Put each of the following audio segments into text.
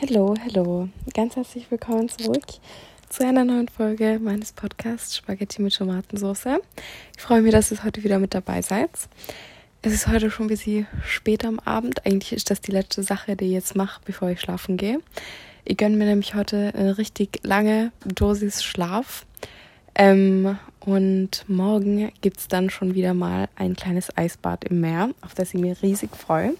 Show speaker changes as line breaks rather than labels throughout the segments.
Hallo, hallo. Ganz herzlich willkommen zurück zu einer neuen Folge meines Podcasts Spaghetti mit Tomatensauce. Ich freue mich, dass ihr heute wieder mit dabei seid. Es ist heute schon ein bisschen spät am Abend. Eigentlich ist das die letzte Sache, die ich jetzt mache, bevor ich schlafen gehe. Ich gönne mir nämlich heute eine richtig lange Dosis Schlaf. Ähm, und morgen gibt es dann schon wieder mal ein kleines Eisbad im Meer, auf das ich mir riesig freue.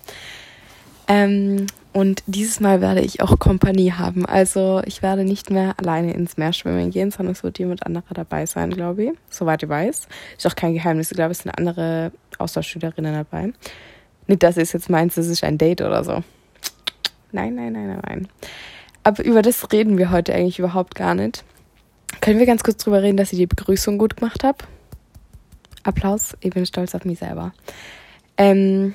Ähm, und dieses Mal werde ich auch Kompanie haben. Also ich werde nicht mehr alleine ins Meer schwimmen gehen, sondern es wird jemand anderer dabei sein, glaube ich. Soweit ich weiß. Ist auch kein Geheimnis. Ich glaube, es sind andere Austauschschülerinnen dabei. Nicht, dass es jetzt meint, es ist ein Date oder so. Nein, nein, nein, nein, nein. Aber über das reden wir heute eigentlich überhaupt gar nicht. Können wir ganz kurz drüber reden, dass ich die Begrüßung gut gemacht habe? Applaus, ich bin stolz auf mich selber. Ähm,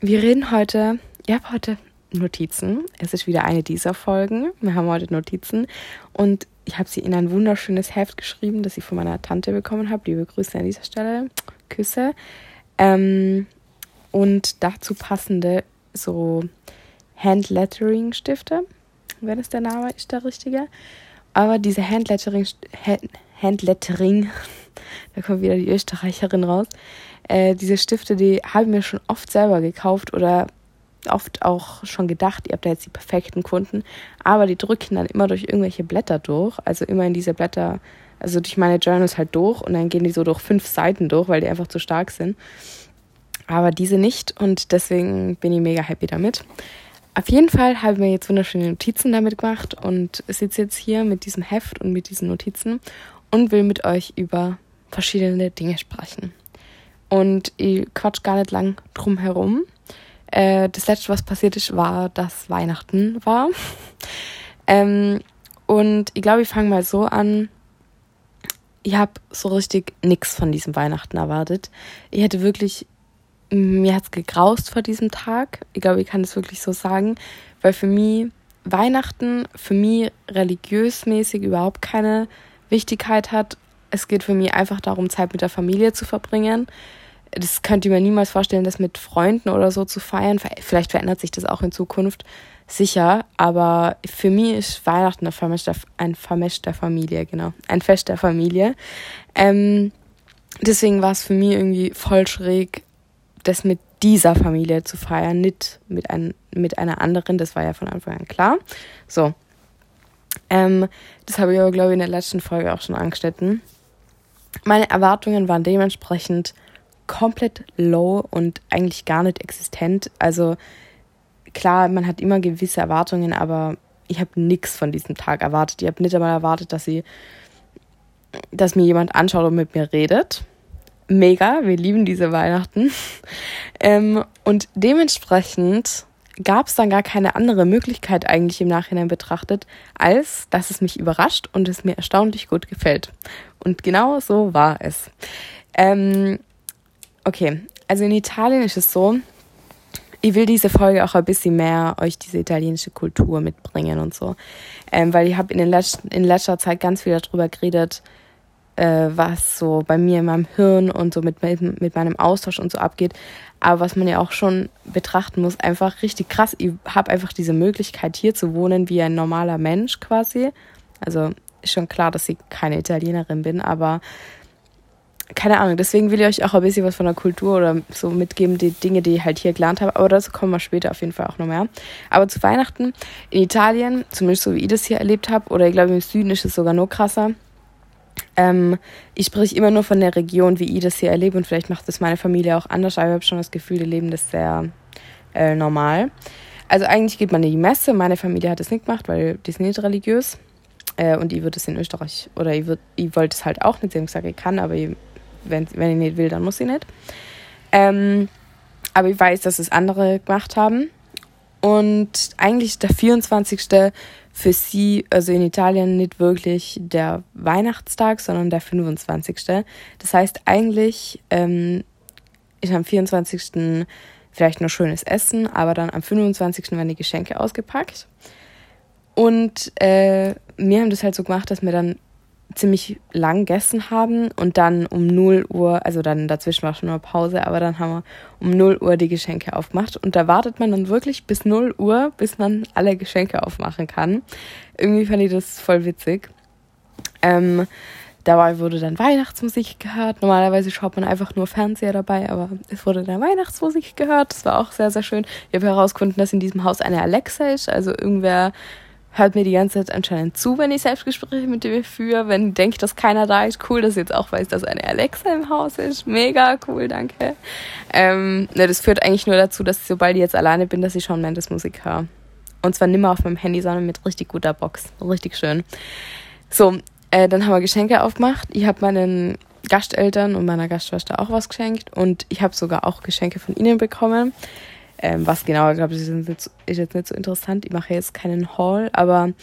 wir reden heute, ich habe heute Notizen. Es ist wieder eine dieser Folgen. Wir haben heute Notizen und ich habe sie in ein wunderschönes Heft geschrieben, das ich von meiner Tante bekommen habe. Liebe Grüße an dieser Stelle. Küsse. Ähm, und dazu passende so Handlettering-Stifte, wenn es der Name ist, der richtige. Aber diese Handlettering, Handlettering, da kommt wieder die Österreicherin raus. Äh, diese Stifte, die habe ich mir schon oft selber gekauft oder oft auch schon gedacht, ihr habt da jetzt die perfekten Kunden, aber die drücken dann immer durch irgendwelche Blätter durch, also immer in diese Blätter, also durch meine Journals halt durch und dann gehen die so durch fünf Seiten durch, weil die einfach zu stark sind. Aber diese nicht und deswegen bin ich mega happy damit. Auf jeden Fall habe ich mir jetzt wunderschöne Notizen damit gemacht und sitze jetzt hier mit diesem Heft und mit diesen Notizen und will mit euch über verschiedene Dinge sprechen. Und ich quatsch gar nicht lang drum herum. Äh, das letzte, was passiert ist, war, dass Weihnachten war. ähm, und ich glaube, ich fange mal so an. Ich habe so richtig nichts von diesem Weihnachten erwartet. Ich hätte wirklich, mir hat's gegraust vor diesem Tag. Ich glaube, ich kann das wirklich so sagen, weil für mich Weihnachten für mich religiösmäßig überhaupt keine Wichtigkeit hat. Es geht für mich einfach darum, Zeit mit der Familie zu verbringen das könnte ich mir niemals vorstellen, das mit Freunden oder so zu feiern. Vielleicht verändert sich das auch in Zukunft, sicher. Aber für mich ist Weihnachten ein Vermisch der, ein Vermisch der Familie, genau. Ein Fest der Familie. Ähm, deswegen war es für mich irgendwie voll schräg, das mit dieser Familie zu feiern, nicht mit, ein, mit einer anderen. Das war ja von Anfang an klar. So. Ähm, das habe ich aber, glaube ich, in der letzten Folge auch schon angeschnitten. Meine Erwartungen waren dementsprechend komplett low und eigentlich gar nicht existent. Also klar, man hat immer gewisse Erwartungen, aber ich habe nichts von diesem Tag erwartet. Ich habe nicht einmal erwartet, dass sie, dass mir jemand anschaut und mit mir redet. Mega, wir lieben diese Weihnachten. ähm, und dementsprechend gab es dann gar keine andere Möglichkeit eigentlich im Nachhinein betrachtet, als dass es mich überrascht und es mir erstaunlich gut gefällt. Und genau so war es. Ähm, Okay, also in Italien ist es so, ich will diese Folge auch ein bisschen mehr euch diese italienische Kultur mitbringen und so. Ähm, weil ich habe in, in letzter Zeit ganz viel darüber geredet, äh, was so bei mir in meinem Hirn und so mit, mit, mit meinem Austausch und so abgeht. Aber was man ja auch schon betrachten muss, einfach richtig krass. Ich habe einfach diese Möglichkeit hier zu wohnen wie ein normaler Mensch quasi. Also ist schon klar, dass ich keine Italienerin bin, aber keine Ahnung, deswegen will ich euch auch ein bisschen was von der Kultur oder so mitgeben, die Dinge, die ich halt hier gelernt habe. Aber dazu kommen wir später auf jeden Fall auch noch mehr. Aber zu Weihnachten in Italien, zumindest so wie ich das hier erlebt habe, oder ich glaube im Süden ist es sogar noch krasser. Ähm, ich spreche immer nur von der Region, wie ich das hier erlebe und vielleicht macht das meine Familie auch anders, aber ich habe schon das Gefühl, die leben das sehr äh, normal. Also eigentlich geht man in die Messe, meine Familie hat das nicht gemacht, weil die sind nicht religiös. Äh, und ich würde es in Österreich, oder ich, ich wollte es halt auch nicht, sie haben gesagt, ich kann, aber ich wenn, wenn ich nicht will, dann muss ich nicht. Ähm, aber ich weiß, dass es andere gemacht haben. Und eigentlich der 24. für sie, also in Italien, nicht wirklich der Weihnachtstag, sondern der 25. Das heißt, eigentlich ähm, ist am 24. vielleicht noch schönes Essen, aber dann am 25. werden die Geschenke ausgepackt. Und äh, wir haben das halt so gemacht, dass wir dann ziemlich lang gegessen haben und dann um 0 Uhr, also dann dazwischen war schon nur Pause, aber dann haben wir um 0 Uhr die Geschenke aufgemacht und da wartet man dann wirklich bis 0 Uhr, bis man alle Geschenke aufmachen kann. Irgendwie fand ich das voll witzig. Ähm, dabei wurde dann Weihnachtsmusik gehört. Normalerweise schaut man einfach nur Fernseher dabei, aber es wurde dann Weihnachtsmusik gehört. Das war auch sehr, sehr schön. Ich habe herausgefunden, dass in diesem Haus eine Alexa ist, also irgendwer hört mir die ganze Zeit anscheinend zu, wenn ich Selbstgespräche mit dir führe. Wenn ich denke, dass keiner da ist, cool, dass ich jetzt auch weiß, dass eine Alexa im Haus ist. Mega cool, danke. Ähm, ne, das führt eigentlich nur dazu, dass sobald ich jetzt alleine bin, dass ich schon Mendes Musik höre. Und zwar nimmer auf meinem Handy, sondern mit richtig guter Box. Richtig schön. So, äh, dann haben wir Geschenke aufgemacht. Ich habe meinen Gasteltern und meiner Gastschwester auch was geschenkt und ich habe sogar auch Geschenke von ihnen bekommen. Ähm, was genau, ich glaube, das ist jetzt nicht so interessant. Ich mache jetzt keinen Haul, aber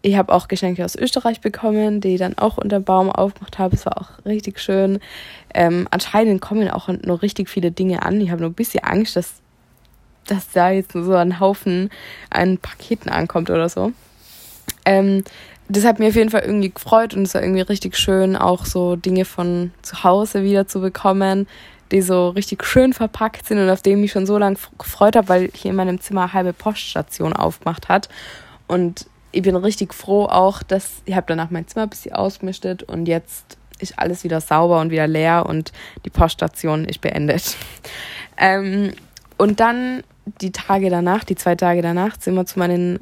ich habe auch Geschenke aus Österreich bekommen, die ich dann auch unter dem Baum aufgemacht habe. Es war auch richtig schön. Ähm, anscheinend kommen auch noch richtig viele Dinge an. Ich habe nur ein bisschen Angst, dass, dass da jetzt so ein Haufen an Paketen ankommt oder so. Ähm, das hat mir auf jeden Fall irgendwie gefreut und es war irgendwie richtig schön, auch so Dinge von zu Hause wieder zu bekommen die so richtig schön verpackt sind und auf dem ich schon so lange gefreut habe, weil hier in meinem Zimmer eine halbe Poststation aufgemacht hat. Und ich bin richtig froh auch, dass ich habe danach mein Zimmer ein bisschen ausgemistet und jetzt ist alles wieder sauber und wieder leer und die Poststation ist beendet. ähm, und dann die Tage danach, die zwei Tage danach, sind wir zu meinen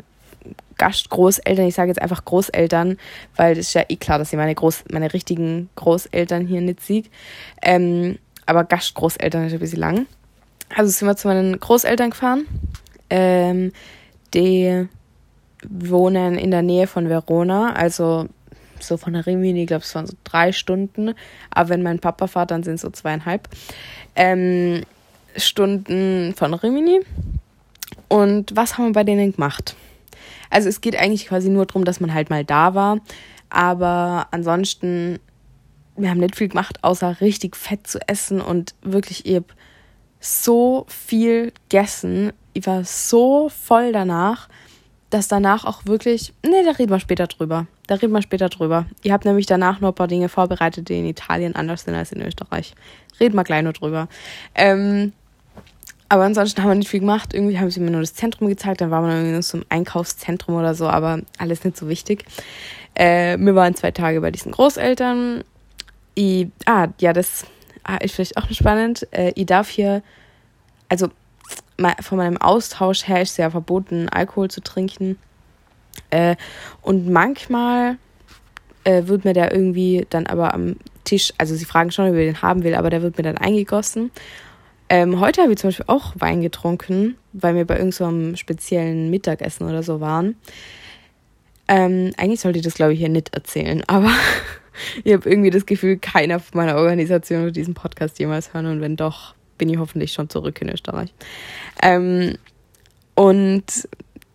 Gastgroßeltern, ich sage jetzt einfach Großeltern, weil es ist ja eh klar, dass ich meine, Groß, meine richtigen Großeltern hier nicht sehe. Ähm, aber Gastgroßeltern ist ein bisschen lang. Also sind wir zu meinen Großeltern gefahren. Ähm, die wohnen in der Nähe von Verona, also so von Rimini, glaube, es waren so drei Stunden. Aber wenn mein Papa fährt, dann sind es so zweieinhalb ähm, Stunden von Rimini. Und was haben wir bei denen gemacht? Also es geht eigentlich quasi nur darum, dass man halt mal da war. Aber ansonsten wir haben nicht viel gemacht, außer richtig fett zu essen und wirklich, ich habe so viel gegessen. Ich war so voll danach, dass danach auch wirklich, nee, da reden wir später drüber. Da reden wir später drüber. Ich habe nämlich danach noch ein paar Dinge vorbereitet, die in Italien anders sind als in Österreich. Reden wir gleich nur drüber. Ähm, aber ansonsten haben wir nicht viel gemacht. Irgendwie haben sie mir nur das Zentrum gezeigt. Dann waren wir irgendwie nur so im Einkaufszentrum oder so, aber alles nicht so wichtig. Äh, wir waren zwei Tage bei diesen Großeltern ich, ah, ja, das ah, ist vielleicht auch spannend. Äh, ich darf hier, also von meinem Austausch her ist es ja verboten, Alkohol zu trinken. Äh, und manchmal äh, wird mir der irgendwie dann aber am Tisch, also sie fragen schon, ob ich den haben will, aber der wird mir dann eingegossen. Ähm, heute habe ich zum Beispiel auch Wein getrunken, weil wir bei irgendeinem so speziellen Mittagessen oder so waren. Ähm, eigentlich sollte ich das, glaube ich, hier nicht erzählen, aber ich habe irgendwie das Gefühl, keiner von meiner Organisation wird diesen Podcast jemals hören und wenn doch, bin ich hoffentlich schon zurück in Österreich. Ähm, und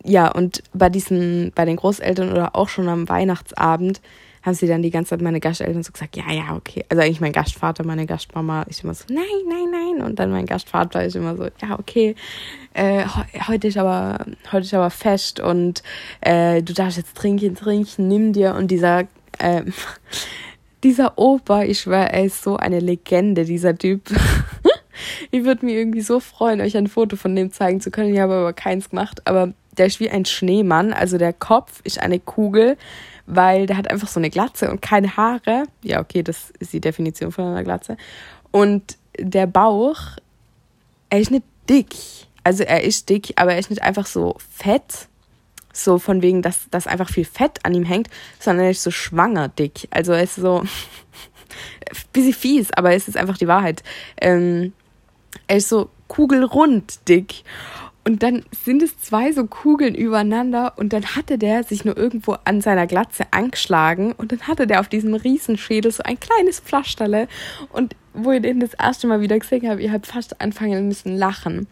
ja, und bei diesen, bei den Großeltern oder auch schon am Weihnachtsabend haben sie dann die ganze Zeit meine Gasteltern so gesagt, ja, ja, okay. Also eigentlich mein Gastvater, meine Gastmama ist immer so, nein, nein, nein. Und dann mein Gastvater ist immer so, ja, okay, äh, heute ist aber, heute ist aber fest und äh, du darfst jetzt trinken, trinken, nimm dir. Und dieser ähm, dieser Opa, ich schwöre, er ist so eine Legende, dieser Typ. ich würde mich irgendwie so freuen, euch ein Foto von dem zeigen zu können. Ich habe aber keins gemacht. Aber der ist wie ein Schneemann. Also der Kopf ist eine Kugel, weil der hat einfach so eine Glatze und keine Haare. Ja, okay, das ist die Definition von einer Glatze. Und der Bauch, er ist nicht dick. Also er ist dick, aber er ist nicht einfach so fett, so von wegen, dass, dass einfach viel Fett an ihm hängt, sondern er ist so schwanger dick. Also er ist so bisschen fies, aber es ist einfach die Wahrheit. Ähm, er ist so kugelrund dick. Und dann sind es zwei so Kugeln übereinander und dann hatte der sich nur irgendwo an seiner Glatze angeschlagen und dann hatte der auf diesem Riesenschädel so ein kleines Pflasterle und wo ich den das erste Mal wieder gesehen habe, ich habe fast anfangen müssen lachen.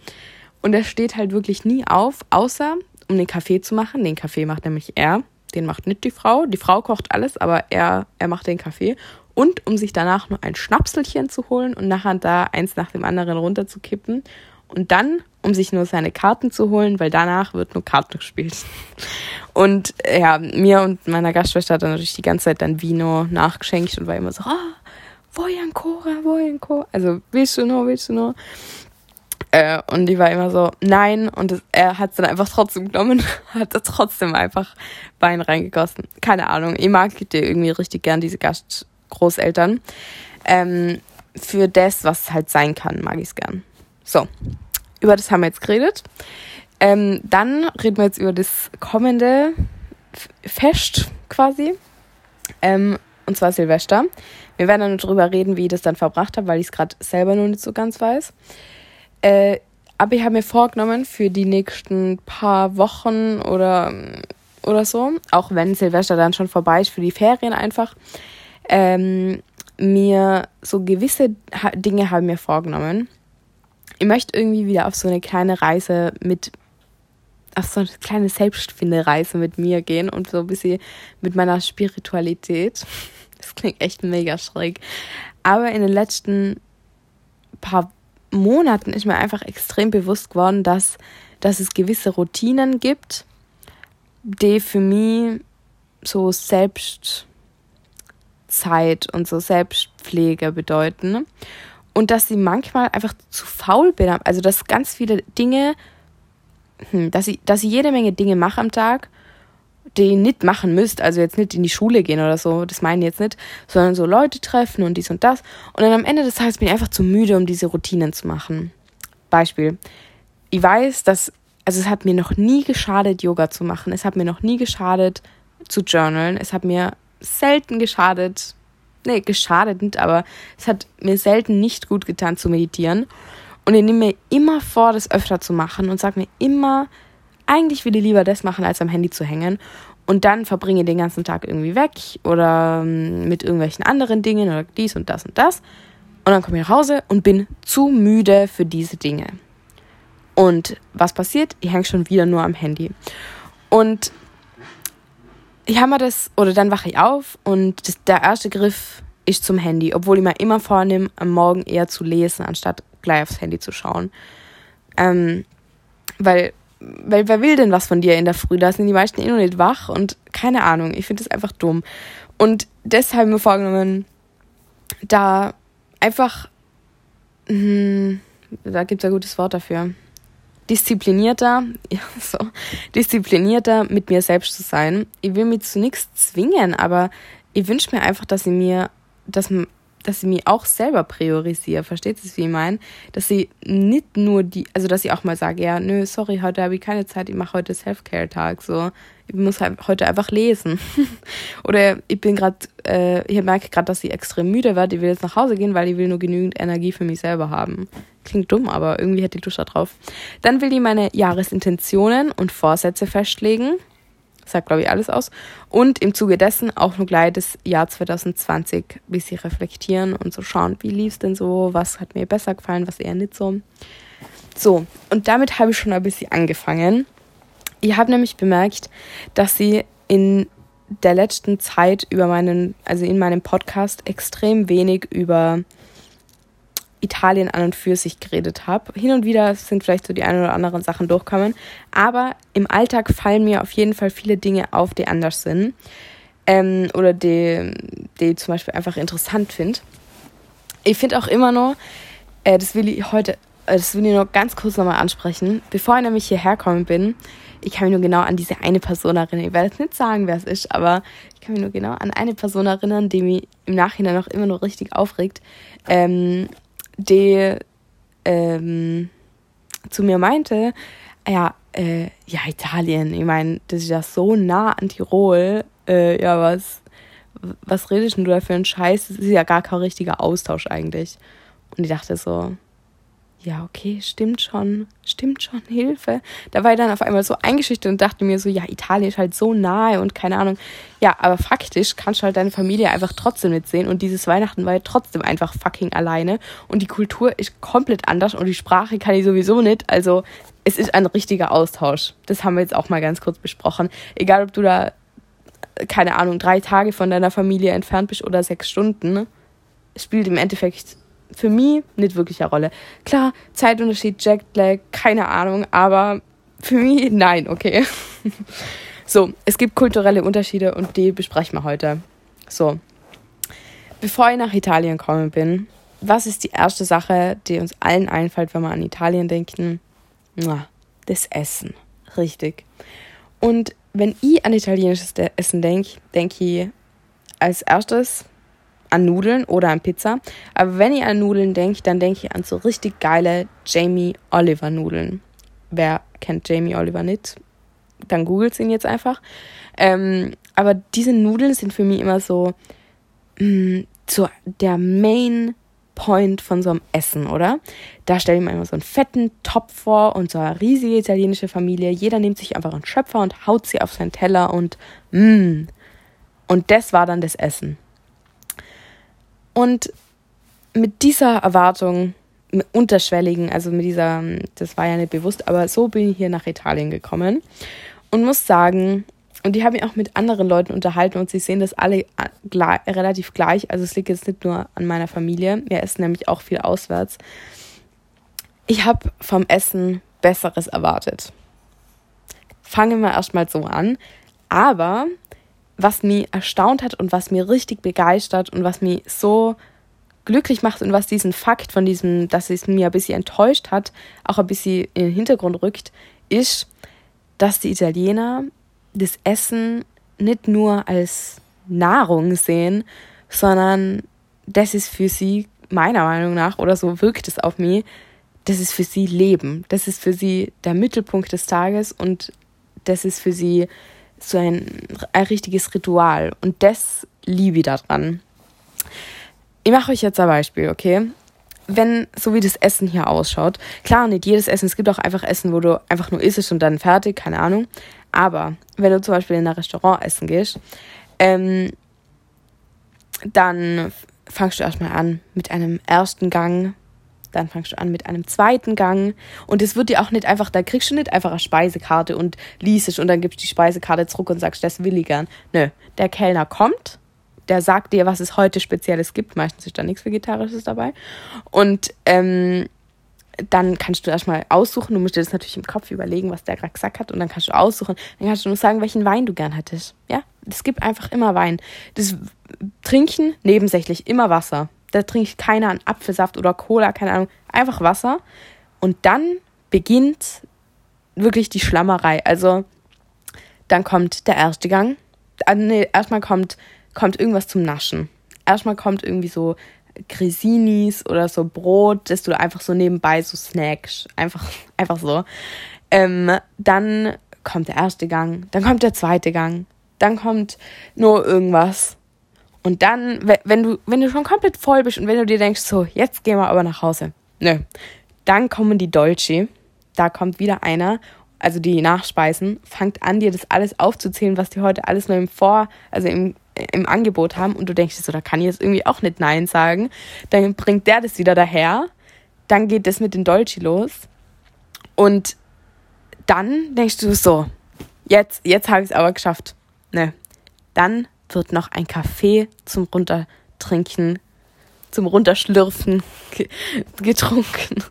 Und er steht halt wirklich nie auf, außer um den Kaffee zu machen. Den Kaffee macht nämlich er, den macht nicht die Frau. Die Frau kocht alles, aber er, er macht den Kaffee. Und um sich danach noch ein Schnapselchen zu holen und nachher da eins nach dem anderen runterzukippen. Und dann, um sich nur seine Karten zu holen, weil danach wird nur Karten gespielt. Und ja, mir und meiner Gastschwester hat dann natürlich die ganze Zeit dann Vino nachgeschenkt und war immer so, ah, Vojankora, Vojankora. Also, willst du noch, willst du noch? Äh, und die war immer so, nein. Und das, er hat es dann einfach trotzdem genommen, hat da trotzdem einfach Wein reingegossen. Keine Ahnung. Ich mag die irgendwie richtig gern, diese Gastgroßeltern. Ähm, für das, was halt sein kann, mag ich es gern. So, über das haben wir jetzt geredet. Ähm, dann reden wir jetzt über das kommende Fest quasi. Ähm, und zwar Silvester. Wir werden dann darüber reden, wie ich das dann verbracht habe, weil ich es gerade selber noch nicht so ganz weiß. Äh, aber ich habe mir vorgenommen, für die nächsten paar Wochen oder, oder so, auch wenn Silvester dann schon vorbei ist, für die Ferien einfach, ähm, mir so gewisse Dinge habe mir vorgenommen. Ich möchte irgendwie wieder auf so eine kleine Reise mit, auf so eine kleine Selbstfindereise mit mir gehen und so ein bisschen mit meiner Spiritualität. Das klingt echt mega schräg. Aber in den letzten paar Monaten ist mir einfach extrem bewusst geworden, dass, dass es gewisse Routinen gibt, die für mich so Selbstzeit und so Selbstpflege bedeuten. Und dass sie manchmal einfach zu faul bin. Also, dass ganz viele Dinge, hm, dass ich, dass ich jede Menge Dinge mache am Tag die nicht machen müsst, also jetzt nicht in die Schule gehen oder so, das meine ich jetzt nicht, sondern so Leute treffen und dies und das. Und dann am Ende des Tages bin ich einfach zu müde, um diese Routinen zu machen. Beispiel. Ich weiß, dass, also es hat mir noch nie geschadet, Yoga zu machen. Es hat mir noch nie geschadet, zu journalen. Es hat mir selten geschadet, nee, geschadet nicht, aber es hat mir selten nicht gut getan zu meditieren. Und ich nehme mir immer vor, das öfter zu machen und sage mir immer, eigentlich will ich lieber das machen, als am Handy zu hängen. Und dann verbringe den ganzen Tag irgendwie weg oder ähm, mit irgendwelchen anderen Dingen oder dies und das und das. Und dann komme ich nach Hause und bin zu müde für diese Dinge. Und was passiert? Ich hänge schon wieder nur am Handy. Und ich habe mir das, oder dann wache ich auf und das, der erste Griff ist zum Handy, obwohl ich mir immer vornehme, am Morgen eher zu lesen, anstatt gleich aufs Handy zu schauen. Ähm, weil weil wer will denn was von dir in der Früh? Da sind die meisten eh noch nicht wach und keine Ahnung. Ich finde das einfach dumm. Und deshalb mir vorgenommen, da einfach, hm, da gibt es ein gutes Wort dafür, disziplinierter, ja, so, disziplinierter mit mir selbst zu sein. Ich will mich zu nichts zwingen, aber ich wünsche mir einfach, dass ich mir, dass, dass ich mich auch selber priorisiere. Versteht ihr, wie ich meine? Dass ich nicht nur die, also dass ich auch mal sage, ja, nö, sorry, heute habe ich keine Zeit, ich mache heute Self-Care-Tag. So, ich muss halt heute einfach lesen. Oder ich bin gerade, äh, ich merke gerade, dass ich extrem müde werde, ich will jetzt nach Hause gehen, weil ich will nur genügend Energie für mich selber haben. Klingt dumm, aber irgendwie hätte ich Lust da drauf. Dann will ich meine Jahresintentionen und Vorsätze festlegen sagt, glaube ich, alles aus. Und im Zuge dessen auch nur gleich das Jahr 2020 ein bisschen reflektieren und so schauen, wie lief es denn so, was hat mir besser gefallen, was eher nicht so. So, und damit habe ich schon ein bisschen angefangen. Ich habe nämlich bemerkt, dass sie in der letzten Zeit über meinen, also in meinem Podcast extrem wenig über Italien an und für sich geredet habe. Hin und wieder sind vielleicht so die ein oder anderen Sachen durchkommen, aber im Alltag fallen mir auf jeden Fall viele Dinge auf, die anders sind ähm, oder die, die ich zum Beispiel einfach interessant finde. Ich finde auch immer noch, äh, das will ich heute, äh, das will ich nur ganz kurz nochmal ansprechen, bevor ich nämlich hierher gekommen bin, ich kann mich nur genau an diese eine Person erinnern. Ich werde jetzt nicht sagen, wer es ist, aber ich kann mich nur genau an eine Person erinnern, die mich im Nachhinein noch immer noch richtig aufregt. Ähm, die ähm, zu mir meinte, ja, äh, ja, Italien, ich meine, das ist ja so nah an Tirol, äh, ja, was, was redest du da für einen Scheiß? Das ist ja gar kein richtiger Austausch eigentlich. Und ich dachte so, ja, okay, stimmt schon, stimmt schon, Hilfe. Da war ich dann auf einmal so eingeschüchtert und dachte mir so, ja, Italien ist halt so nahe und keine Ahnung. Ja, aber faktisch kannst du halt deine Familie einfach trotzdem nicht sehen und dieses Weihnachten war ja trotzdem einfach fucking alleine und die Kultur ist komplett anders und die Sprache kann ich sowieso nicht. Also es ist ein richtiger Austausch. Das haben wir jetzt auch mal ganz kurz besprochen. Egal, ob du da, keine Ahnung, drei Tage von deiner Familie entfernt bist oder sechs Stunden, spielt im Endeffekt für mich nicht wirklich eine Rolle. Klar, Zeitunterschied, Jetlag, keine Ahnung, aber für mich nein, okay. So, es gibt kulturelle Unterschiede und die besprechen wir heute. So, bevor ich nach Italien gekommen bin, was ist die erste Sache, die uns allen einfällt, wenn wir an Italien denken? Das Essen. Richtig. Und wenn ich an italienisches Essen denke, denke ich als erstes an Nudeln oder an Pizza. Aber wenn ich an Nudeln denke, dann denke ich an so richtig geile Jamie Oliver Nudeln. Wer kennt Jamie Oliver nicht? Dann googelt ihn jetzt einfach. Ähm, aber diese Nudeln sind für mich immer so, mh, mm, so der Main Point von so einem Essen, oder? Da stelle ich mir immer so einen fetten Topf vor und so eine riesige italienische Familie. Jeder nimmt sich einfach einen Schöpfer und haut sie auf seinen Teller und mh. Mm. Und das war dann das Essen. Und mit dieser Erwartung, mit unterschwelligen, also mit dieser, das war ja nicht bewusst, aber so bin ich hier nach Italien gekommen und muss sagen, und die habe ich auch mit anderen Leuten unterhalten und sie sehen das alle gleich, relativ gleich. Also es liegt jetzt nicht nur an meiner Familie. Wir essen nämlich auch viel auswärts. Ich habe vom Essen Besseres erwartet. Fangen wir erstmal so an. Aber was mich erstaunt hat und was mir richtig begeistert und was mich so glücklich macht und was diesen Fakt von diesem, dass es mir ein bisschen enttäuscht hat, auch ein bisschen in den Hintergrund rückt, ist, dass die Italiener das Essen nicht nur als Nahrung sehen, sondern das ist für sie, meiner Meinung nach, oder so wirkt es auf mich, das ist für sie Leben. Das ist für sie der Mittelpunkt des Tages und das ist für sie so ein, ein richtiges Ritual. Und das liebe ich daran. Ich mache euch jetzt ein Beispiel, okay? Wenn, so wie das Essen hier ausschaut, klar, nicht jedes Essen, es gibt auch einfach Essen, wo du einfach nur isst und dann fertig, keine Ahnung. Aber wenn du zum Beispiel in ein Restaurant essen gehst, ähm, dann fangst du erstmal an mit einem ersten Gang, dann fangst du an mit einem zweiten Gang und es wird dir auch nicht einfach, da kriegst du nicht einfach eine Speisekarte und liest es und dann gibst du die Speisekarte zurück und sagst, das will ich gern. Nö, der Kellner kommt, der sagt dir, was es heute Spezielles gibt, meistens ist da nichts Vegetarisches dabei und ähm, dann kannst du erstmal aussuchen, du musst dir das natürlich im Kopf überlegen, was der gerade gesagt hat, und dann kannst du aussuchen, dann kannst du nur sagen, welchen Wein du gern hättest. Ja, es gibt einfach immer Wein. Das Trinken nebensächlich immer Wasser. Da trinkt keiner einen Apfelsaft oder Cola, keine Ahnung, einfach Wasser. Und dann beginnt wirklich die Schlammerei. Also dann kommt der erste Gang. Ah, nee, erstmal kommt, kommt irgendwas zum Naschen. Erstmal kommt irgendwie so Grisinis oder so Brot, das du einfach so nebenbei so snackst. Einfach, einfach so. Ähm, dann kommt der erste Gang, dann kommt der zweite Gang, dann kommt nur irgendwas. Und dann, wenn du, wenn du schon komplett voll bist und wenn du dir denkst, so, jetzt gehen wir aber nach Hause. Nö. Dann kommen die Dolci. Da kommt wieder einer, also die Nachspeisen, fangt an, dir das alles aufzuzählen, was die heute alles nur im Vor, also im im Angebot haben und du denkst so, da kann ich jetzt irgendwie auch nicht Nein sagen. Dann bringt der das wieder daher. Dann geht das mit den Dolci los. Und dann denkst du so, jetzt, jetzt habe ich es aber geschafft. Ne. Dann wird noch ein Kaffee zum Runtertrinken, zum Runterschlürfen getrunken.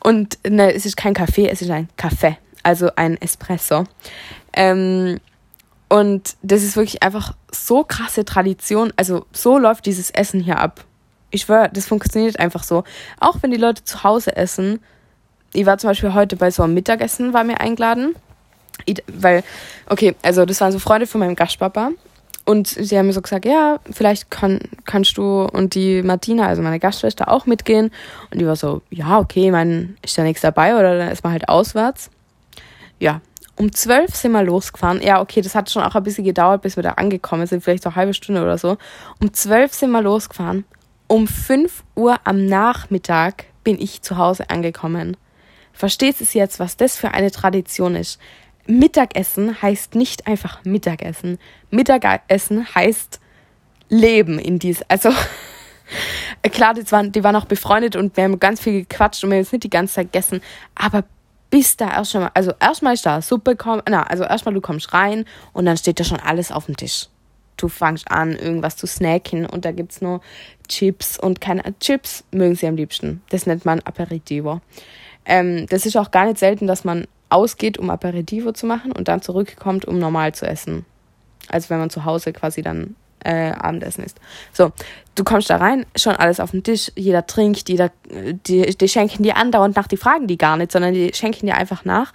Und ne, es ist kein Kaffee, es ist ein Kaffee, also ein Espresso. Ähm, und das ist wirklich einfach so krasse Tradition. Also so läuft dieses Essen hier ab. Ich schwöre, das funktioniert einfach so. Auch wenn die Leute zu Hause essen. Ich war zum Beispiel heute bei so einem Mittagessen, war mir eingeladen. Ich, weil, okay, also das waren so Freunde von meinem Gastpapa. Und sie haben mir so gesagt, ja, vielleicht kann, kannst du und die Martina, also meine Gastschwester, auch mitgehen. Und die war so, ja, okay, ich meine, ist da nichts dabei oder dann ist man halt auswärts. Ja, um zwölf sind wir losgefahren. Ja, okay, das hat schon auch ein bisschen gedauert, bis wir da angekommen sind, vielleicht so eine halbe Stunde oder so. Um zwölf sind wir losgefahren. Um fünf Uhr am Nachmittag bin ich zu Hause angekommen. Versteht es jetzt, was das für eine Tradition ist? Mittagessen heißt nicht einfach Mittagessen. Mittagessen heißt Leben in dies. Also klar, die waren, die waren auch befreundet und wir haben ganz viel gequatscht und wir haben jetzt nicht die ganze Zeit gegessen. Aber bis da erst mal, also erstmal ist da Suppe kommen, na, also erstmal du kommst rein und dann steht da schon alles auf dem Tisch. Du fangst an, irgendwas zu snacken und da gibt's nur Chips und keine Chips mögen sie am liebsten. Das nennt man Aperitivo. Ähm, das ist auch gar nicht selten, dass man ausgeht, um Aperitivo zu machen und dann zurückkommt, um normal zu essen. Also wenn man zu Hause quasi dann äh, Abendessen isst. So, du kommst da rein, schon alles auf dem Tisch, jeder trinkt, jeder, die, die schenken dir andauernd nach, die fragen die gar nicht, sondern die schenken dir einfach nach.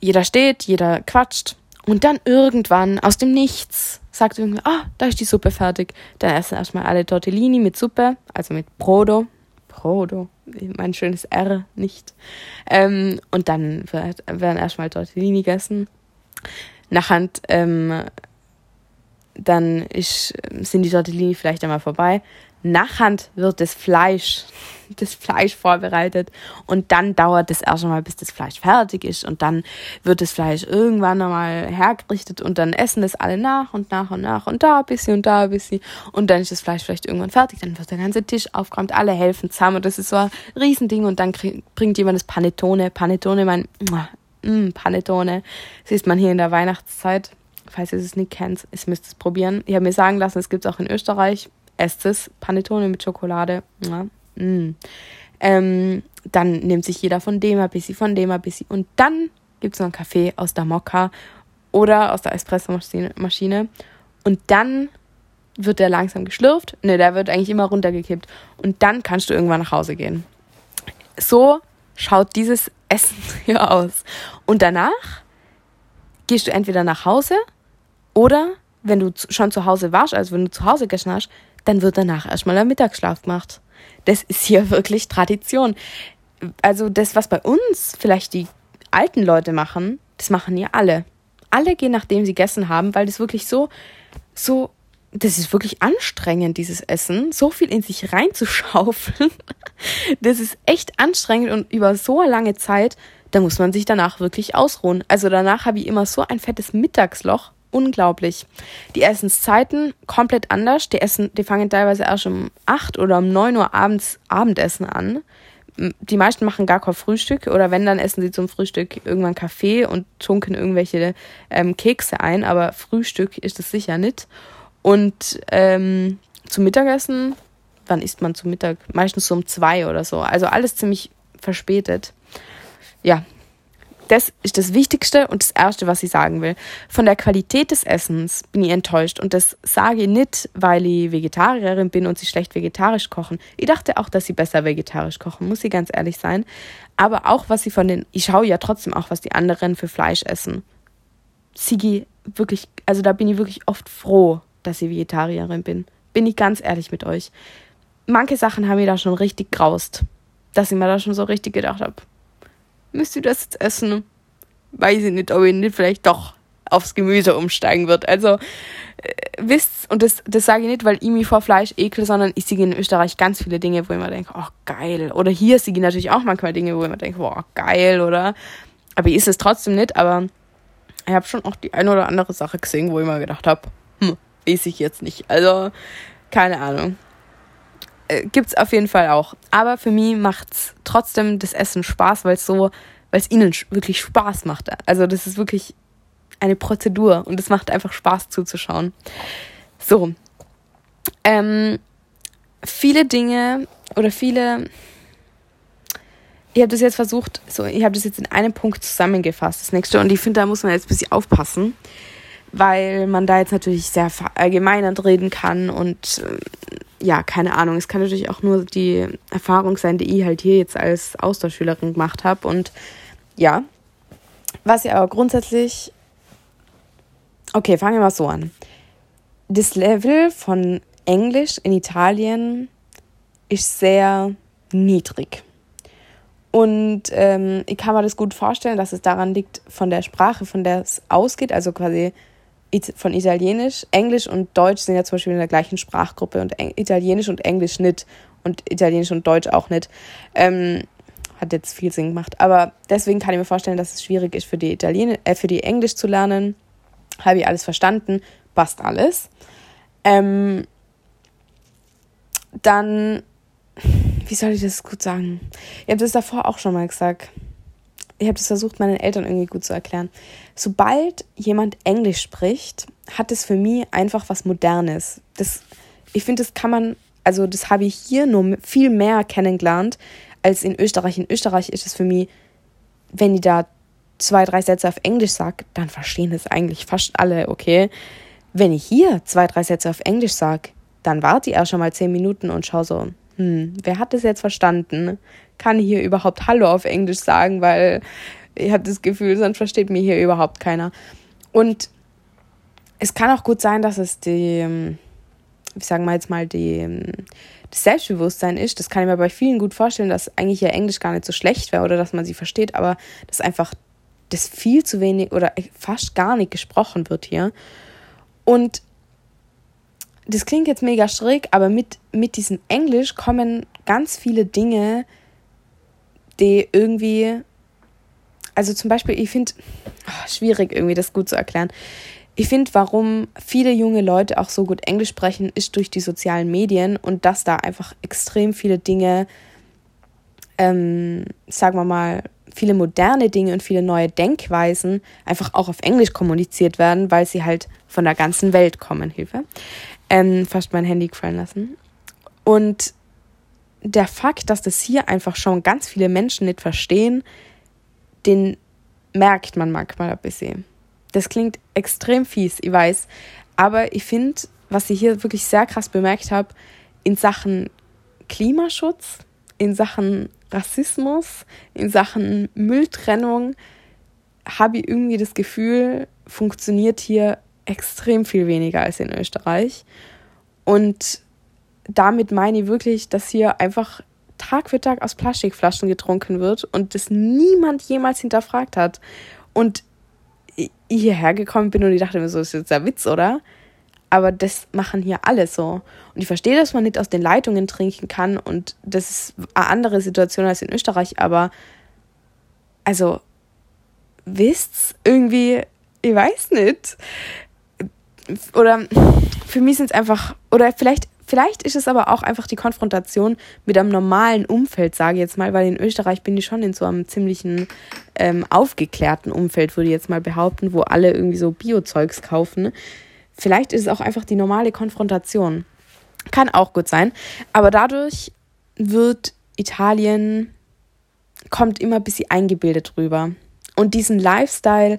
Jeder steht, jeder quatscht und dann irgendwann aus dem Nichts sagt irgendwer, ah, da ist die Suppe fertig. Dann essen erstmal alle Tortellini mit Suppe, also mit Brodo. Brodo, mein schönes R nicht. Ähm, und dann wird, werden erstmal Tortellini gegessen. Nachher ähm, dann ist, sind die Tortellini vielleicht einmal vorbei. Nachhand wird das Fleisch, das Fleisch vorbereitet und dann dauert es erst einmal, bis das Fleisch fertig ist und dann wird das Fleisch irgendwann nochmal hergerichtet und dann essen das alle nach und nach und nach und da ein bisschen und da ein bisschen und dann ist das Fleisch vielleicht irgendwann fertig, dann wird der ganze Tisch aufgeräumt, alle helfen zusammen und das ist so ein Riesending und dann bringt jemand das Panettone, Panettone, mein, mm, Panettone, siehst man hier in der Weihnachtszeit, falls ihr es nicht kennt, ihr müsst es probieren. Ich habe mir sagen lassen, es gibt es auch in Österreich. Esst es, Panettone mit Schokolade. Ja. Mm. Ähm, dann nimmt sich jeder von dem ein bisschen, von dem ein bisschen. Und dann gibt es noch einen Kaffee aus der Mokka oder aus der Espresso-Maschine. Und dann wird der langsam geschlürft. Ne, der wird eigentlich immer runtergekippt. Und dann kannst du irgendwann nach Hause gehen. So schaut dieses Essen hier aus. Und danach gehst du entweder nach Hause oder wenn du schon zu Hause warst, also wenn du zu Hause gegessen hast, dann wird danach erstmal ein Mittagsschlaf gemacht. Das ist hier wirklich Tradition. Also das, was bei uns vielleicht die alten Leute machen, das machen hier alle. Alle gehen, nachdem sie gegessen haben, weil das wirklich so, so, das ist wirklich anstrengend, dieses Essen, so viel in sich reinzuschaufeln. Das ist echt anstrengend und über so lange Zeit, da muss man sich danach wirklich ausruhen. Also danach habe ich immer so ein fettes Mittagsloch, unglaublich. Die Essenszeiten komplett anders. Die, essen, die fangen teilweise erst um 8 oder um 9 Uhr abends Abendessen an. Die meisten machen gar kein Frühstück oder wenn, dann essen sie zum Frühstück irgendwann Kaffee und tunken irgendwelche ähm, Kekse ein, aber Frühstück ist es sicher nicht. Und ähm, zum Mittagessen, wann isst man zum Mittag? Meistens so um zwei oder so. Also alles ziemlich verspätet. Ja, das ist das Wichtigste und das Erste, was ich sagen will. Von der Qualität des Essens bin ich enttäuscht. Und das sage ich nicht, weil ich Vegetarierin bin und sie schlecht vegetarisch kochen. Ich dachte auch, dass sie besser vegetarisch kochen, muss ich ganz ehrlich sein. Aber auch, was sie von den, ich schaue ja trotzdem auch, was die anderen für Fleisch essen. Sigi, wirklich, also da bin ich wirklich oft froh, dass ich Vegetarierin bin. Bin ich ganz ehrlich mit euch. Manche Sachen haben mir da schon richtig graust. Dass ich mir da schon so richtig gedacht habe, müsst ihr das jetzt essen? Weiß ich nicht, ob ihr nicht vielleicht doch aufs Gemüse umsteigen wird. Also äh, wisst, und das, das sage ich nicht, weil ich mich vor Fleisch ekel, sondern ich sehe in Österreich ganz viele Dinge, wo ich mir denke, oh geil. Oder hier sehe ich natürlich auch manchmal Dinge, wo ich mir denke, boah, geil, oder? Aber ich esse es trotzdem nicht, aber ich habe schon auch die eine oder andere Sache gesehen, wo ich mir gedacht habe, hm, weiß ich jetzt nicht. Also, keine Ahnung. Äh, gibt's auf jeden Fall auch. Aber für mich macht's trotzdem das Essen Spaß, weil es so, weil es ihnen wirklich Spaß macht. Also das ist wirklich eine Prozedur und es macht einfach Spaß zuzuschauen. So. Ähm, viele Dinge oder viele. Ich habe das jetzt versucht, so, ich habe das jetzt in einem Punkt zusammengefasst, das nächste. Und ich finde, da muss man jetzt ein bisschen aufpassen, weil man da jetzt natürlich sehr verallgemeinert reden kann und äh, ja, keine Ahnung. Es kann natürlich auch nur die Erfahrung sein, die ich halt hier jetzt als Austauschschülerin gemacht habe. Und ja, was ich aber grundsätzlich. Okay, fangen wir mal so an. Das Level von Englisch in Italien ist sehr niedrig. Und ähm, ich kann mir das gut vorstellen, dass es daran liegt, von der Sprache, von der es ausgeht, also quasi von Italienisch. Englisch und Deutsch sind ja zum Beispiel in der gleichen Sprachgruppe und Italienisch und Englisch nicht und Italienisch und Deutsch auch nicht. Ähm, hat jetzt viel Sinn gemacht. Aber deswegen kann ich mir vorstellen, dass es schwierig ist für die Italienisch, äh, für die Englisch zu lernen. Habe ich alles verstanden, passt alles. Ähm, dann, wie soll ich das gut sagen? Ich habe das davor auch schon mal gesagt ich habe das versucht, meinen Eltern irgendwie gut zu erklären. Sobald jemand Englisch spricht, hat es für mich einfach was Modernes. Das, ich finde, das kann man, also das habe ich hier nur viel mehr kennengelernt als in Österreich. In Österreich ist es für mich, wenn die da zwei, drei Sätze auf Englisch sage, dann verstehen es eigentlich fast alle, okay? Wenn ich hier zwei, drei Sätze auf Englisch sage, dann warte ich erst schon mal zehn Minuten und schaue so, hm, wer hat das jetzt verstanden? Kann ich hier überhaupt Hallo auf Englisch sagen, weil ich habe das Gefühl, sonst versteht mir hier überhaupt keiner. Und es kann auch gut sein, dass es die, wie sagen wir jetzt mal, die, das Selbstbewusstsein ist. Das kann ich mir bei vielen gut vorstellen, dass eigentlich ja Englisch gar nicht so schlecht wäre oder dass man sie versteht, aber dass einfach das viel zu wenig oder fast gar nicht gesprochen wird hier. Und das klingt jetzt mega schräg, aber mit, mit diesem Englisch kommen ganz viele Dinge, die irgendwie, also zum Beispiel, ich finde, oh, schwierig irgendwie das gut zu erklären. Ich finde, warum viele junge Leute auch so gut Englisch sprechen, ist durch die sozialen Medien und dass da einfach extrem viele Dinge, ähm, sagen wir mal, viele moderne Dinge und viele neue Denkweisen einfach auch auf Englisch kommuniziert werden, weil sie halt von der ganzen Welt kommen. Hilfe. Ähm, fast mein Handy gefallen lassen. Und der Fakt, dass das hier einfach schon ganz viele Menschen nicht verstehen, den merkt man manchmal ein bisschen. Das klingt extrem fies, ich weiß. Aber ich finde, was ich hier wirklich sehr krass bemerkt habe, in Sachen Klimaschutz, in Sachen Rassismus, in Sachen Mülltrennung, habe ich irgendwie das Gefühl, funktioniert hier extrem viel weniger als in Österreich. Und damit meine ich wirklich, dass hier einfach Tag für Tag aus Plastikflaschen getrunken wird und das niemand jemals hinterfragt hat. Und hierher gekommen bin und ich dachte mir so, das ist jetzt der Witz, oder? Aber das machen hier alle so. Und ich verstehe, dass man nicht aus den Leitungen trinken kann und das ist eine andere Situation als in Österreich, aber also, wisst's irgendwie, ich weiß nicht oder für mich sind es einfach, oder vielleicht, vielleicht ist es aber auch einfach die Konfrontation mit einem normalen Umfeld, sage ich jetzt mal, weil in Österreich bin ich schon in so einem ziemlichen ähm, aufgeklärten Umfeld, würde ich jetzt mal behaupten, wo alle irgendwie so Biozeugs kaufen. Vielleicht ist es auch einfach die normale Konfrontation. Kann auch gut sein. Aber dadurch wird Italien, kommt immer ein bisschen eingebildet rüber. Und diesen Lifestyle,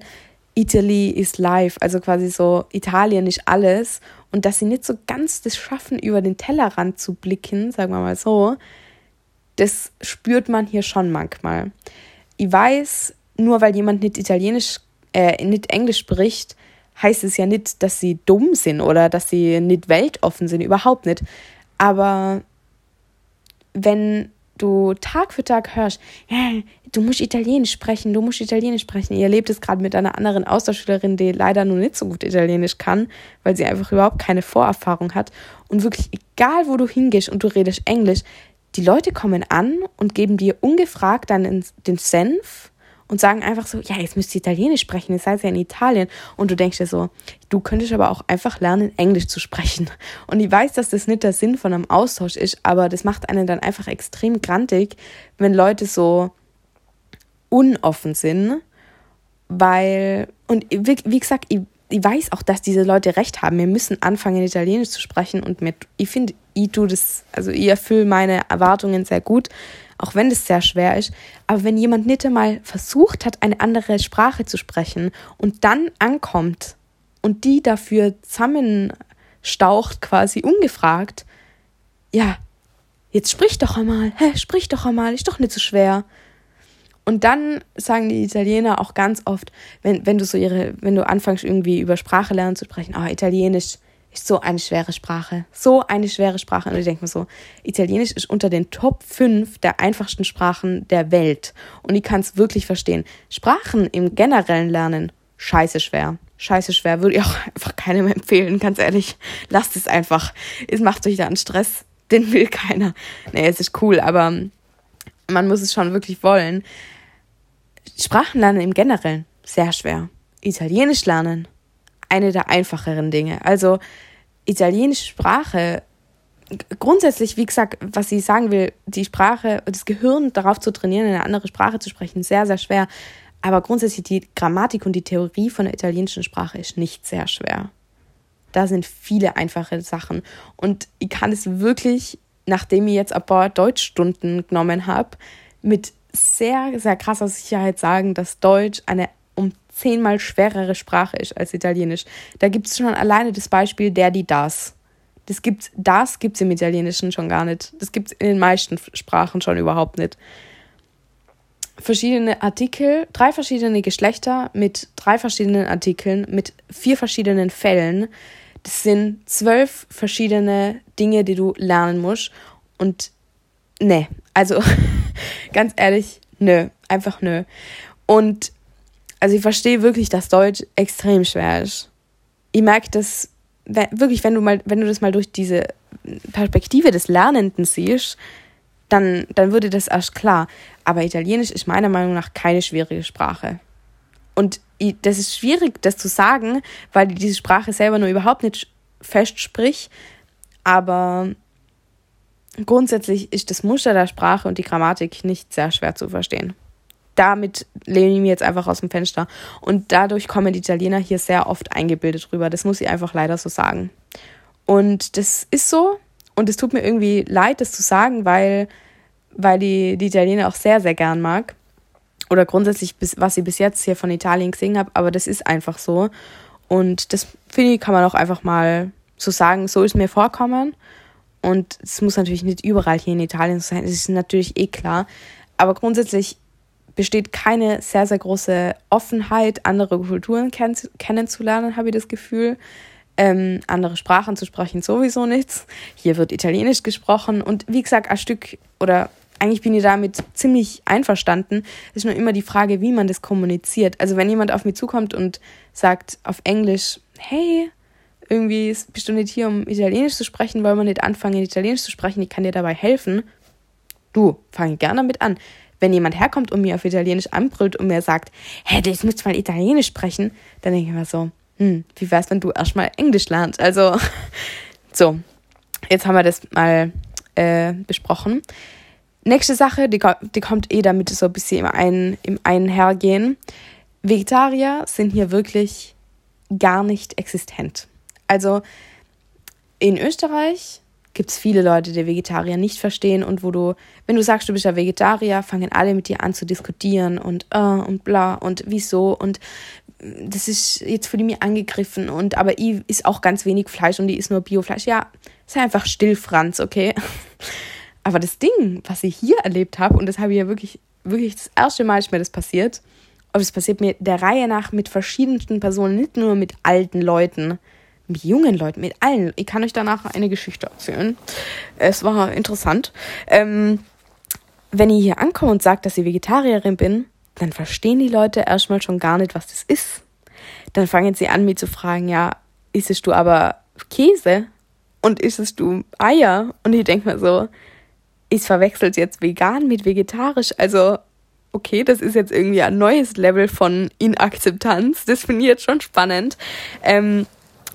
Italy is life, also quasi so Italien ist alles und dass sie nicht so ganz das schaffen, über den Tellerrand zu blicken, sagen wir mal so, das spürt man hier schon manchmal. Ich weiß, nur weil jemand nicht Italienisch, äh, nicht Englisch spricht, heißt es ja nicht, dass sie dumm sind oder dass sie nicht weltoffen sind, überhaupt nicht. Aber wenn du Tag für Tag hörst, du musst Italienisch sprechen, du musst Italienisch sprechen. Ihr erlebt es gerade mit einer anderen Austauschschülerin, die leider nur nicht so gut Italienisch kann, weil sie einfach überhaupt keine Vorerfahrung hat. Und wirklich, egal wo du hingehst und du redest Englisch, die Leute kommen an und geben dir ungefragt dann den Senf und sagen einfach so, ja, jetzt müsst ihr Italienisch sprechen, ihr seid ja in Italien. Und du denkst dir so, du könntest aber auch einfach lernen, Englisch zu sprechen. Und ich weiß, dass das nicht der Sinn von einem Austausch ist, aber das macht einen dann einfach extrem grantig, wenn Leute so unoffen sind, weil, und wie, wie gesagt, ich, ich weiß auch, dass diese Leute recht haben. Wir müssen anfangen, Italienisch zu sprechen und mit, ich finde, ich tue das, also ich erfülle meine Erwartungen sehr gut auch wenn es sehr schwer ist. Aber wenn jemand nicht einmal versucht hat, eine andere Sprache zu sprechen und dann ankommt und die dafür zusammenstaucht, quasi ungefragt, ja, jetzt sprich doch einmal, hä, sprich doch einmal, ist doch nicht so schwer. Und dann sagen die Italiener auch ganz oft, wenn, wenn du so ihre, wenn du anfängst irgendwie über Sprache lernen zu sprechen, ah, Italienisch, ist so eine schwere Sprache. So eine schwere Sprache. Und ich denke mir so, Italienisch ist unter den Top 5 der einfachsten Sprachen der Welt. Und ich kann es wirklich verstehen. Sprachen im generellen Lernen, scheiße schwer. Scheiße schwer. Würde ich auch einfach keinem empfehlen, ganz ehrlich. Lasst es einfach. Es macht euch da einen Stress. Den will keiner. Nee, es ist cool, aber man muss es schon wirklich wollen. Sprachen lernen im Generellen, sehr schwer. Italienisch lernen, eine der einfacheren Dinge. Also italienische Sprache, grundsätzlich, wie gesagt, was ich sagen will, die Sprache, das Gehirn darauf zu trainieren, eine andere Sprache zu sprechen, sehr, sehr schwer. Aber grundsätzlich die Grammatik und die Theorie von der italienischen Sprache ist nicht sehr schwer. Da sind viele einfache Sachen. Und ich kann es wirklich, nachdem ich jetzt ein paar Deutschstunden genommen habe, mit sehr, sehr krasser Sicherheit sagen, dass Deutsch eine zehnmal schwerere Sprache ist als Italienisch. Da gibt es schon alleine das Beispiel der, die, das. Das gibt's, das gibt es im Italienischen schon gar nicht. Das gibt es in den meisten Sprachen schon überhaupt nicht. Verschiedene Artikel, drei verschiedene Geschlechter mit drei verschiedenen Artikeln, mit vier verschiedenen Fällen. Das sind zwölf verschiedene Dinge, die du lernen musst. Und ne, also ganz ehrlich, nö, einfach nö. Und also ich verstehe wirklich, dass Deutsch extrem schwer ist. Ich merke das wirklich, wenn du mal, wenn du das mal durch diese Perspektive des Lernenden siehst, dann, dann würde das erst klar. Aber Italienisch ist meiner Meinung nach keine schwierige Sprache. Und das ist schwierig, das zu sagen, weil diese Sprache selber nur überhaupt nicht fest spricht. Aber grundsätzlich ist das Muster der Sprache und die Grammatik nicht sehr schwer zu verstehen damit lehne ich mich jetzt einfach aus dem Fenster. Und dadurch kommen die Italiener hier sehr oft eingebildet rüber. Das muss ich einfach leider so sagen. Und das ist so. Und es tut mir irgendwie leid, das zu sagen, weil, weil die, die Italiener auch sehr, sehr gern mag. Oder grundsätzlich, was ich bis jetzt hier von Italien gesehen habe. Aber das ist einfach so. Und das, finde ich, kann man auch einfach mal so sagen. So ist mir vorkommen. Und es muss natürlich nicht überall hier in Italien so sein. Das ist natürlich eh klar. Aber grundsätzlich besteht keine sehr, sehr große Offenheit, andere Kulturen kenn kennenzulernen, habe ich das Gefühl. Ähm, andere Sprachen zu sprechen sowieso nichts. Hier wird Italienisch gesprochen und wie gesagt, ein Stück oder eigentlich bin ich damit ziemlich einverstanden. Es ist nur immer die Frage, wie man das kommuniziert. Also wenn jemand auf mich zukommt und sagt auf Englisch, hey, irgendwie bist du nicht hier, um Italienisch zu sprechen, wollen wir nicht anfangen, Italienisch zu sprechen, ich kann dir dabei helfen. Du, fange gerne damit an wenn jemand herkommt und mir auf Italienisch anbrüllt und mir sagt, hey, jetzt musst du mal Italienisch sprechen, dann denke ich mir so, hm, wie wär's, wenn du erstmal Englisch lernst? Also, so, jetzt haben wir das mal äh, besprochen. Nächste Sache, die, die kommt eh damit so ein bisschen im, ein, im Einhergehen. Vegetarier sind hier wirklich gar nicht existent. Also in Österreich gibt es viele Leute, die Vegetarier nicht verstehen und wo du, wenn du sagst, du bist ja Vegetarier, fangen alle mit dir an zu diskutieren und äh und bla und wieso und das ist jetzt für die mir angegriffen und aber ich ist auch ganz wenig Fleisch und die ist nur Biofleisch. Ja, sei einfach still, Franz, okay? Aber das Ding, was ich hier erlebt habe, und das habe ich ja wirklich, wirklich das erste Mal ist mir das passiert, aber es passiert mir der Reihe nach mit verschiedensten Personen, nicht nur mit alten Leuten, mit jungen Leuten, mit allen. Ich kann euch danach eine Geschichte erzählen. Es war interessant. Ähm, wenn ich hier ankomme und sage, dass ich Vegetarierin bin, dann verstehen die Leute erstmal schon gar nicht, was das ist. Dann fangen sie an, mich zu fragen, ja, isst du aber Käse? Und isst du Eier? Und ich denke mir so, ich verwechselt jetzt vegan mit vegetarisch. Also, okay, das ist jetzt irgendwie ein neues Level von Inakzeptanz. Das finde ich jetzt schon spannend. Ähm,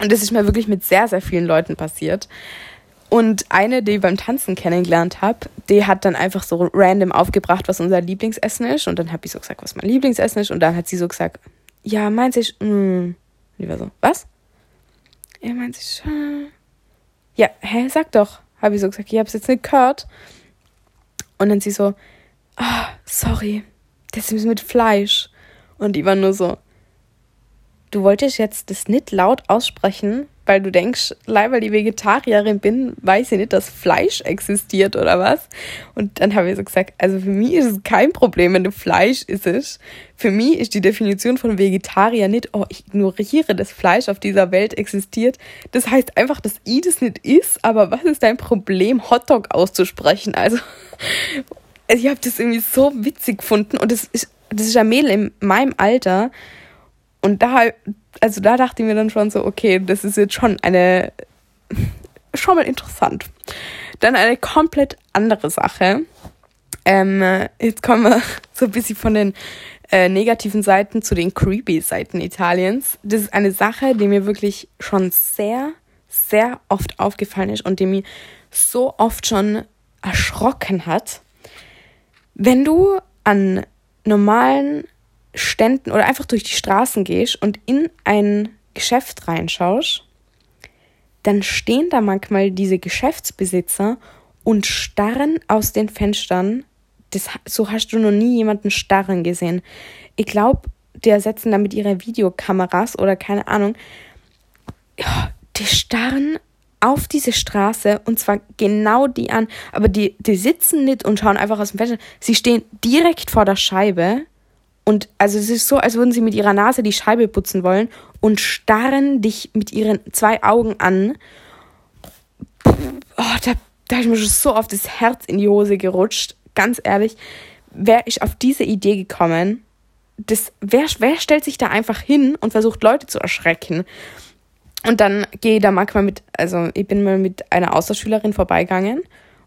und das ist mir wirklich mit sehr, sehr vielen Leuten passiert. Und eine, die ich beim Tanzen kennengelernt habe, die hat dann einfach so random aufgebracht, was unser Lieblingsessen ist. Und dann habe ich so gesagt, was mein Lieblingsessen ist. Und dann hat sie so gesagt, ja, meins ist, mm. Und war so, was? Ja, meins ist, äh. ja, hä, sag doch. Habe ich so gesagt, ich habe es jetzt nicht gehört. Und dann sie so, ah, oh, sorry, das ist mit Fleisch. Und die war nur so, du wolltest jetzt das nicht laut aussprechen, weil du denkst, weil ich Vegetarierin bin, weiß ich nicht, dass Fleisch existiert oder was. Und dann habe ich so gesagt, also für mich ist es kein Problem, wenn du Fleisch isst. Für mich ist die Definition von Vegetarier nicht, oh, ich ignoriere das Fleisch auf dieser Welt existiert. Das heißt einfach, dass ich das nicht isst, aber was ist dein Problem, Hotdog auszusprechen? Also, ich habe das irgendwie so witzig gefunden und das ist, das ist ein Mädel in meinem Alter, und da, also da dachte ich mir dann schon so, okay, das ist jetzt schon eine, schon mal interessant. Dann eine komplett andere Sache. Ähm, jetzt kommen wir so ein bisschen von den äh, negativen Seiten zu den creepy Seiten Italiens. Das ist eine Sache, die mir wirklich schon sehr, sehr oft aufgefallen ist und die mir so oft schon erschrocken hat. Wenn du an normalen Ständen oder einfach durch die Straßen gehst und in ein Geschäft reinschaust, dann stehen da manchmal diese Geschäftsbesitzer und starren aus den Fenstern das, so hast du noch nie jemanden starren gesehen. Ich glaube, die ersetzen damit ihre Videokameras oder keine Ahnung. Die starren auf diese Straße und zwar genau die an, aber die, die sitzen nicht und schauen einfach aus dem Fenster. Sie stehen direkt vor der Scheibe und also es ist so, als würden sie mit ihrer Nase die Scheibe putzen wollen und starren dich mit ihren zwei Augen an. Oh, da, da ist mir schon so oft das Herz in die Hose gerutscht. Ganz ehrlich, wäre ich auf diese Idee gekommen, das, wer, wer stellt sich da einfach hin und versucht Leute zu erschrecken? Und dann gehe ich da manchmal mit, also ich bin mal mit einer Austauschschülerin vorbeigegangen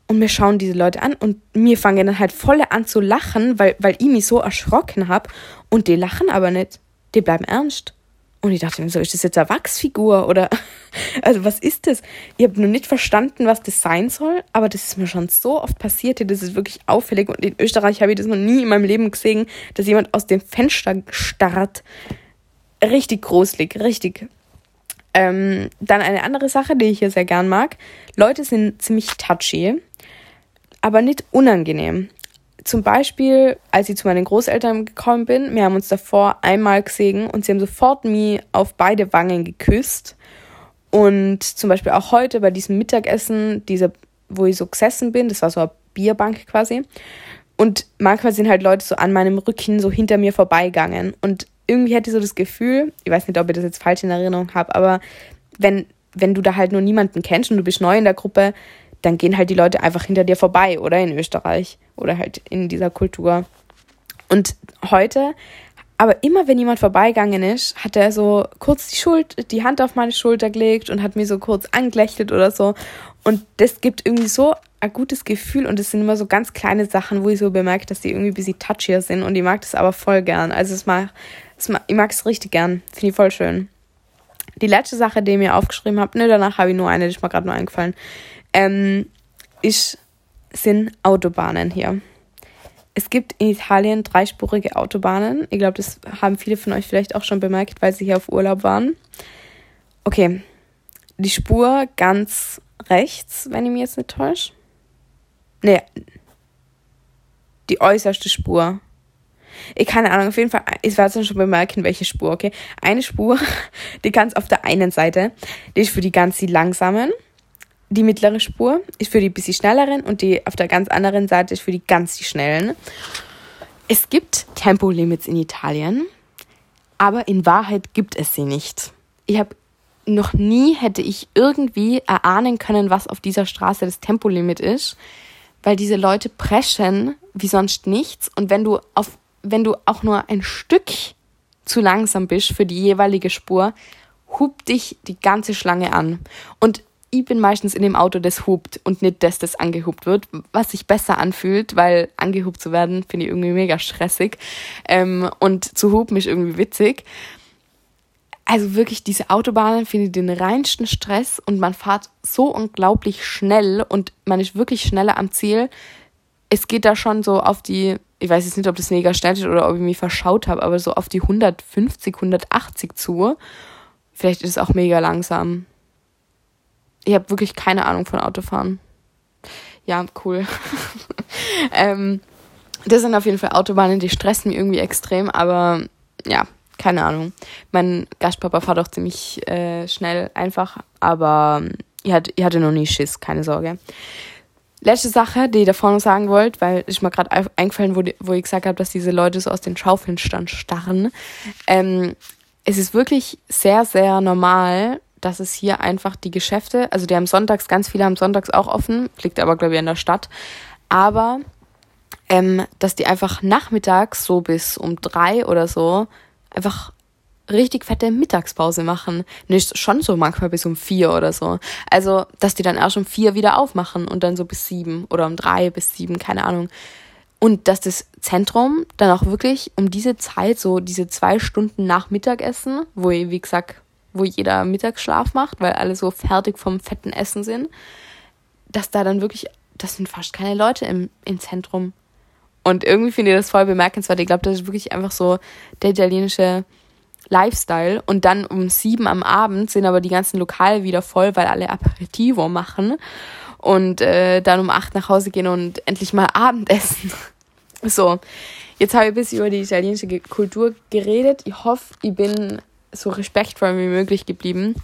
und mir schauen diese Leute an und mir fangen dann halt voll an zu lachen, weil, weil ich mich so erschrocken habe. Und die lachen aber nicht. Die bleiben ernst. Und ich dachte mir so, ist das jetzt eine Wachsfigur oder also was ist das? Ich habe noch nicht verstanden, was das sein soll, aber das ist mir schon so oft passiert, das ist wirklich auffällig und in Österreich habe ich das noch nie in meinem Leben gesehen, dass jemand aus dem Fenster starrt. Richtig gruselig, richtig. Ähm, dann eine andere Sache, die ich hier sehr gern mag. Leute sind ziemlich touchy aber nicht unangenehm. Zum Beispiel, als ich zu meinen Großeltern gekommen bin, wir haben uns davor einmal gesehen und sie haben sofort mich auf beide Wangen geküsst. Und zum Beispiel auch heute bei diesem Mittagessen, dieser, wo ich so gesessen bin, das war so eine Bierbank quasi. Und manchmal sind halt Leute so an meinem Rücken so hinter mir vorbeigegangen. Und irgendwie hätte ich so das Gefühl, ich weiß nicht, ob ich das jetzt falsch in Erinnerung habe, aber wenn, wenn du da halt nur niemanden kennst und du bist neu in der Gruppe, dann gehen halt die Leute einfach hinter dir vorbei, oder in Österreich oder halt in dieser Kultur. Und heute, aber immer wenn jemand vorbeigegangen ist, hat er so kurz die Schuld, die Hand auf meine Schulter gelegt und hat mir so kurz angelächelt oder so. Und das gibt irgendwie so ein gutes Gefühl und es sind immer so ganz kleine Sachen, wo ich so bemerke, dass die irgendwie ein bisschen touchier sind und ich mag das aber voll gern. Also es mag, es mag, ich mag es richtig gern. Finde ich voll schön. Die letzte Sache, die ich mir aufgeschrieben habe, ne, danach habe ich nur eine, die ist mir gerade nur eingefallen ähm, ist, sind Autobahnen hier. Es gibt in Italien dreispurige Autobahnen. Ich glaube, das haben viele von euch vielleicht auch schon bemerkt, weil sie hier auf Urlaub waren. Okay, die Spur ganz rechts, wenn ich mich jetzt nicht täusche. Nee, die äußerste Spur. Ich keine Ahnung, auf jeden Fall, ich werde es schon bemerken, welche Spur, okay? Eine Spur, die ganz auf der einen Seite, die ist für die ganz langsamen die mittlere Spur ist für die bisschen schnelleren und die auf der ganz anderen Seite ist für die ganz die schnellen. Es gibt Tempolimits in Italien, aber in Wahrheit gibt es sie nicht. Ich habe noch nie hätte ich irgendwie erahnen können, was auf dieser Straße das Tempolimit ist, weil diese Leute preschen wie sonst nichts und wenn du auf wenn du auch nur ein Stück zu langsam bist für die jeweilige Spur, hupt dich die ganze Schlange an. Und ich bin meistens in dem Auto, das hupt und nicht das, das angehupt wird, was sich besser anfühlt, weil angehupt zu werden, finde ich irgendwie mega stressig. Ähm, und zu hupen ist irgendwie witzig. Also wirklich, diese Autobahnen finde ich den reinsten Stress und man fährt so unglaublich schnell und man ist wirklich schneller am Ziel. Es geht da schon so auf die, ich weiß jetzt nicht, ob das mega schnell ist oder ob ich mich verschaut habe, aber so auf die 150, 180 zu. Vielleicht ist es auch mega langsam ich habe wirklich keine Ahnung von Autofahren. Ja, cool. ähm, das sind auf jeden Fall Autobahnen, die stressen mich irgendwie extrem, aber ja, keine Ahnung. Mein Gastpapa fährt auch ziemlich äh, schnell einfach, aber ich hatte, ich hatte noch nie Schiss, keine Sorge. Letzte Sache, die ich davor noch sagen wollte, weil ich mir gerade eingefallen, wo, die, wo ich gesagt habe, dass diese Leute so aus den Schaufenstern starren. Ähm, es ist wirklich sehr, sehr normal, dass es hier einfach die Geschäfte, also die haben sonntags, ganz viele haben sonntags auch offen, liegt aber, glaube ich, in der Stadt. Aber ähm, dass die einfach nachmittags so bis um drei oder so einfach richtig fette Mittagspause machen. Nicht schon so manchmal bis um vier oder so. Also, dass die dann erst um vier wieder aufmachen und dann so bis sieben oder um drei bis sieben, keine Ahnung. Und dass das Zentrum dann auch wirklich um diese Zeit, so diese zwei Stunden nach Mittagessen, wo ich, wie gesagt, wo jeder Mittagsschlaf macht, weil alle so fertig vom fetten Essen sind, dass da dann wirklich, das sind fast keine Leute im, im Zentrum. Und irgendwie finde ich das voll bemerkenswert. Ich glaube, das ist wirklich einfach so der italienische Lifestyle. Und dann um sieben am Abend sind aber die ganzen Lokale wieder voll, weil alle Aperitivo machen. Und äh, dann um acht nach Hause gehen und endlich mal Abendessen. So, jetzt habe ich ein bisschen über die italienische Kultur geredet. Ich hoffe, ich bin so respektvoll wie möglich geblieben.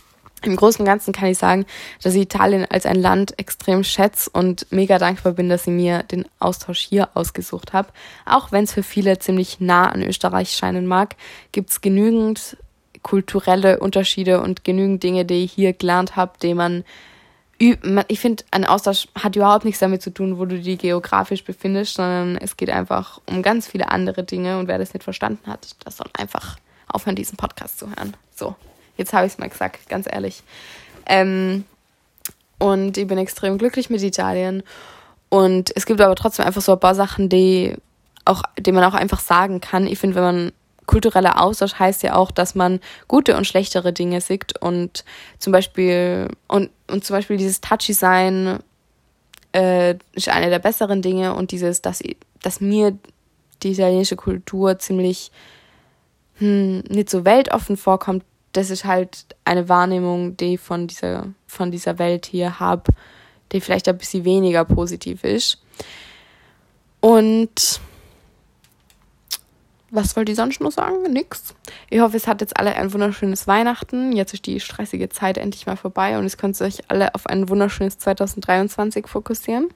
Im Großen und Ganzen kann ich sagen, dass ich Italien als ein Land extrem schätze und mega dankbar bin, dass ich mir den Austausch hier ausgesucht habe. Auch wenn es für viele ziemlich nah an Österreich scheinen mag, gibt es genügend kulturelle Unterschiede und genügend Dinge, die ich hier gelernt habe, die man ich finde, ein Austausch hat überhaupt nichts damit zu tun, wo du dich geografisch befindest, sondern es geht einfach um ganz viele andere Dinge und wer das nicht verstanden hat, das soll einfach aufhören, diesen Podcast zu hören. So, jetzt habe ich es mal gesagt, ganz ehrlich. Ähm, und ich bin extrem glücklich mit Italien. Und es gibt aber trotzdem einfach so ein paar Sachen, die auch, die man auch einfach sagen kann. Ich finde, wenn man kultureller Austausch heißt ja auch, dass man gute und schlechtere Dinge sieht und zum Beispiel und, und zum Beispiel dieses Touchy sein äh, ist eine der besseren Dinge und dieses, dass, dass mir die italienische Kultur ziemlich hm, nicht so weltoffen vorkommt, das ist halt eine Wahrnehmung, die ich von dieser, von dieser Welt hier habe, die vielleicht ein bisschen weniger positiv ist. Und was wollte ich sonst noch sagen? Nix. Ich hoffe, es hat jetzt alle ein wunderschönes Weihnachten. Jetzt ist die stressige Zeit endlich mal vorbei und es könnt ihr euch alle auf ein wunderschönes 2023 fokussieren.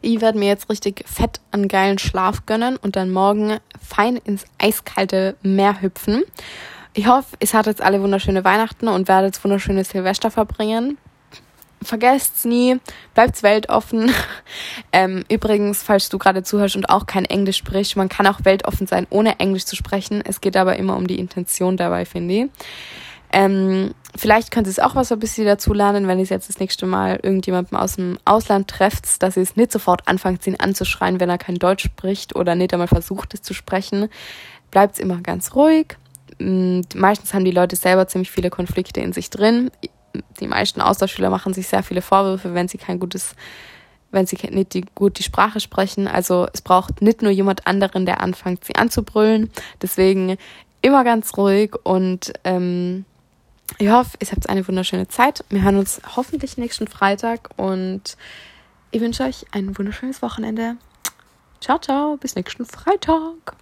Ich werde mir jetzt richtig fett an geilen Schlaf gönnen und dann morgen fein ins eiskalte Meer hüpfen. Ich hoffe, es hat jetzt alle wunderschöne Weihnachten und werdet wunderschöne Silvester verbringen vergesst's nie, bleibt's weltoffen. Ähm, übrigens, falls du gerade zuhörst und auch kein Englisch sprichst, man kann auch weltoffen sein, ohne Englisch zu sprechen. Es geht aber immer um die Intention dabei, finde ich. Ähm, vielleicht könnt ihr es auch was ein bisschen dazu lernen, wenn ihr jetzt das nächste Mal irgendjemanden aus dem Ausland trefft, dass ihr es nicht sofort anfangt, ihn anzuschreien, wenn er kein Deutsch spricht oder nicht einmal versucht, es zu sprechen. Bleibt's immer ganz ruhig. Mm, meistens haben die Leute selber ziemlich viele Konflikte in sich drin die meisten Austauschschüler machen sich sehr viele Vorwürfe, wenn sie kein gutes, wenn sie nicht die, gut die Sprache sprechen. Also es braucht nicht nur jemand anderen, der anfängt, sie anzubrüllen. Deswegen immer ganz ruhig und ähm, ich hoffe, ihr habt eine wunderschöne Zeit. Wir hören uns hoffentlich nächsten Freitag und ich wünsche euch ein wunderschönes Wochenende. Ciao, ciao, bis nächsten Freitag.